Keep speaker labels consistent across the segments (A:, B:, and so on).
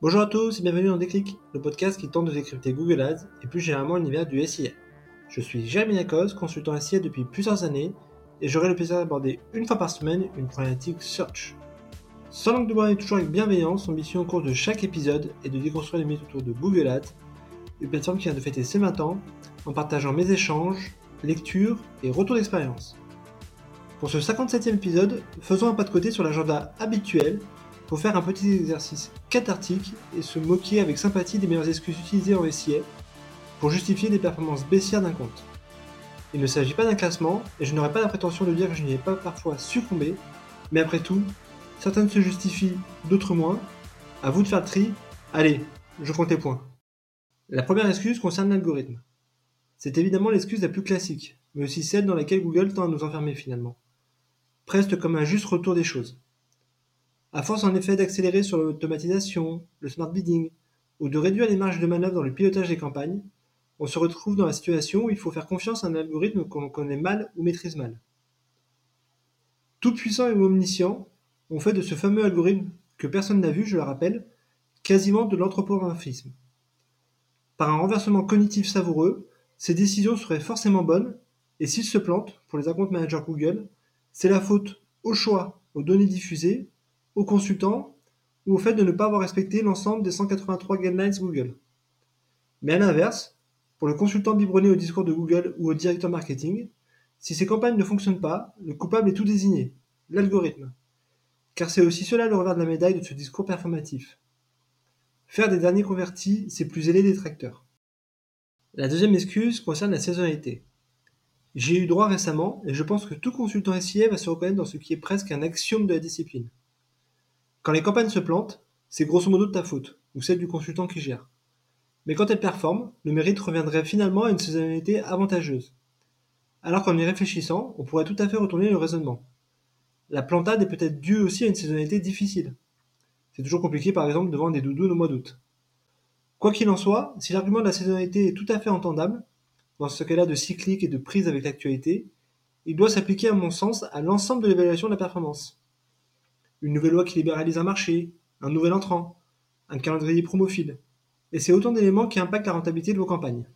A: Bonjour à tous et bienvenue dans Déclic, le podcast qui tente de décrypter Google Ads et plus généralement l'univers du SIA. Je suis Jérémy Lacoste, consultant SIA depuis plusieurs années et j'aurai le plaisir d'aborder une fois par semaine une problématique search. Sans langue de bois et toujours avec bienveillance, mission au cours de chaque épisode est de déconstruire les mythes autour de Google Ads, une plateforme qui vient de fêter ses 20 ans en partageant mes échanges, lectures et retours d'expérience. Pour ce 57e épisode, faisons un pas de côté sur l'agenda habituel pour faire un petit exercice cathartique et se moquer avec sympathie des meilleures excuses utilisées en SIA pour justifier des performances baissières d'un compte. Il ne s'agit pas d'un classement et je n'aurai pas la prétention de dire que je n'y ai pas parfois succombé, mais après tout, certaines se justifient, d'autres moins. À vous de faire le tri. Allez, je compte les points. La première excuse concerne l'algorithme. C'est évidemment l'excuse la plus classique, mais aussi celle dans laquelle Google tend à nous enfermer finalement. Presque comme un juste retour des choses. À force en effet d'accélérer sur l'automatisation, le smart bidding, ou de réduire les marges de manœuvre dans le pilotage des campagnes, on se retrouve dans la situation où il faut faire confiance à un algorithme qu'on connaît mal ou maîtrise mal. Tout puissant et omniscient, on fait de ce fameux algorithme, que personne n'a vu, je le rappelle, quasiment de l'anthropomorphisme. Par un renversement cognitif savoureux, ces décisions seraient forcément bonnes, et s'ils se plantent, pour les account managers Google, c'est la faute au choix, aux données diffusées, aux consultants ou au fait de ne pas avoir respecté l'ensemble des 183 guidelines Google. Mais à l'inverse, pour le consultant biberonné au discours de Google ou au directeur marketing, si ces campagnes ne fonctionnent pas, le coupable est tout désigné, l'algorithme. Car c'est aussi cela le revers de la médaille de ce discours performatif. Faire des derniers convertis, c'est plus aider des tracteurs. La deuxième excuse concerne la saisonnalité. J'ai eu droit récemment, et je pense que tout consultant SIA va se reconnaître dans ce qui est presque un axiome de la discipline. Quand les campagnes se plantent, c'est grosso modo de ta faute, ou celle du consultant qui gère. Mais quand elles performent, le mérite reviendrait finalement à une saisonnalité avantageuse. Alors qu'en y réfléchissant, on pourrait tout à fait retourner le raisonnement. La plantade est peut-être due aussi à une saisonnalité difficile. C'est toujours compliqué par exemple de vendre des doudous au mois d'août. Quoi qu'il en soit, si l'argument de la saisonnalité est tout à fait entendable, dans ce cas-là de cyclique et de prise avec l'actualité, il doit s'appliquer à mon sens à l'ensemble de l'évaluation de la performance une nouvelle loi qui libéralise un marché, un nouvel entrant, un calendrier promophile. Et c'est autant d'éléments qui impactent la rentabilité de vos campagnes.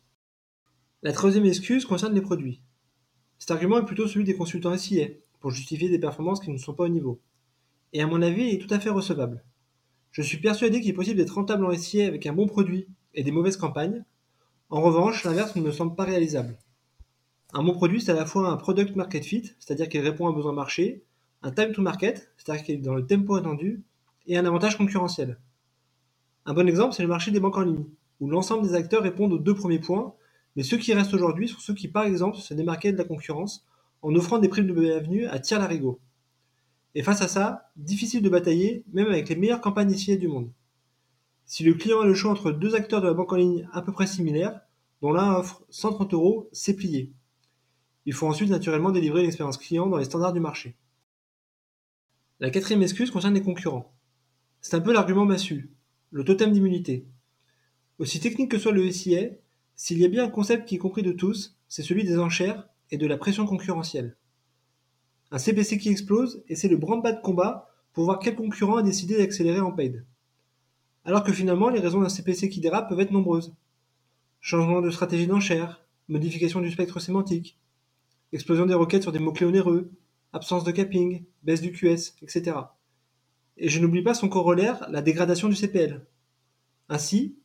A: La troisième excuse concerne les produits. Cet argument est plutôt celui des consultants SIA, pour justifier des performances qui ne sont pas au niveau. Et à mon avis, il est tout à fait recevable. Je suis persuadé qu'il est possible d'être rentable en SIA avec un bon produit et des mauvaises campagnes. En revanche, l'inverse ne me semble pas réalisable. Un bon produit, c'est à la fois un product market fit, c'est-à-dire qu'il répond à un besoin marché, un time to market, c'est-à-dire qu'il est dans le tempo attendu, et un avantage concurrentiel. Un bon exemple, c'est le marché des banques en ligne, où l'ensemble des acteurs répondent aux deux premiers points, mais ceux qui restent aujourd'hui sont ceux qui, par exemple, se démarquaient de la concurrence en offrant des primes de bienvenue à tiers larigot. Et face à ça, difficile de batailler, même avec les meilleures campagnes essayées du monde. Si le client a le choix entre deux acteurs de la banque en ligne à peu près similaires, dont l'un offre 130 euros, c'est plié. Il faut ensuite naturellement délivrer l'expérience client dans les standards du marché. La quatrième excuse concerne les concurrents. C'est un peu l'argument massu, le totem d'immunité. Aussi technique que soit le SIA, s'il y a bien un concept qui est compris de tous, c'est celui des enchères et de la pression concurrentielle. Un CPC qui explose et c'est le branle-bas de combat pour voir quel concurrent a décidé d'accélérer en paid. Alors que finalement, les raisons d'un CPC qui dérape peuvent être nombreuses. Changement de stratégie d'enchère, modification du spectre sémantique, explosion des requêtes sur des mots-clés onéreux, absence de capping, baisse du QS, etc. Et je n'oublie pas son corollaire, la dégradation du CPL. Ainsi,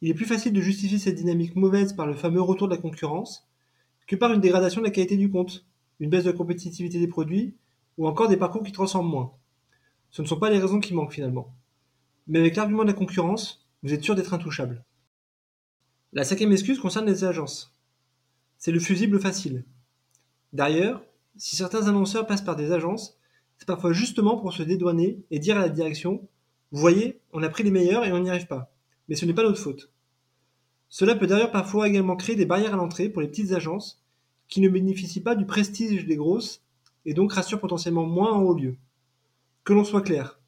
A: il est plus facile de justifier cette dynamique mauvaise par le fameux retour de la concurrence que par une dégradation de la qualité du compte, une baisse de compétitivité des produits ou encore des parcours qui transforment moins. Ce ne sont pas les raisons qui manquent finalement. Mais avec l'argument de la concurrence, vous êtes sûr d'être intouchable. La cinquième excuse concerne les agences. C'est le fusible facile. D'ailleurs, si certains annonceurs passent par des agences, c'est parfois justement pour se dédouaner et dire à la direction Vous voyez, on a pris les meilleurs et on n'y arrive pas. Mais ce n'est pas notre faute. Cela peut d'ailleurs parfois également créer des barrières à l'entrée pour les petites agences qui ne bénéficient pas du prestige des grosses et donc rassurent potentiellement moins en haut lieu. Que l'on soit clair.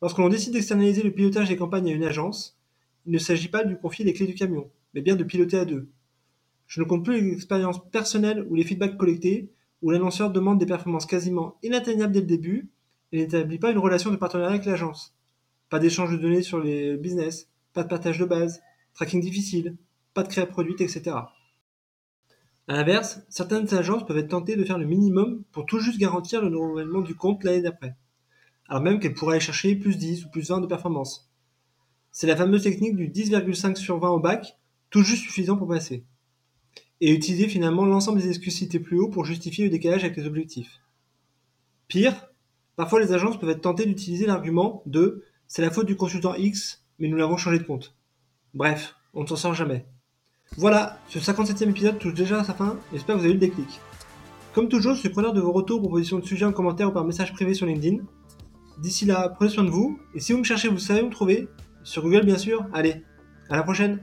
A: Lorsque l'on décide d'externaliser le pilotage des campagnes à une agence, il ne s'agit pas de lui confier les clés du camion, mais bien de piloter à deux. Je ne compte plus les expériences personnelles ou les feedbacks collectés où l'annonceur demande des performances quasiment inatteignables dès le début et n'établit pas une relation de partenariat avec l'agence. pas d'échange de données sur les business, pas de partage de base, tracking difficile, pas de créa produite, etc. A l'inverse, certaines agences peuvent être tentées de faire le minimum pour tout juste garantir le renouvellement du compte l'année d'après, alors même qu'elles pourraient aller chercher plus 10 ou plus 20 de performance. C'est la fameuse technique du 10,5 sur 20 au bac, tout juste suffisant pour passer. Et utiliser finalement l'ensemble des excuses citées plus haut pour justifier le décalage avec les objectifs. Pire, parfois les agences peuvent être tentées d'utiliser l'argument de c'est la faute du consultant X, mais nous l'avons changé de compte. Bref, on ne s'en sort jamais. Voilà, ce 57e épisode touche déjà à sa fin, j'espère que vous avez eu le déclic. Comme toujours, je suis preneur de vos retours, propositions de sujets en commentaire ou par message privé sur LinkedIn. D'ici là, prenez soin de vous, et si vous me cherchez, vous savez où me trouver, sur Google bien sûr. Allez, à la prochaine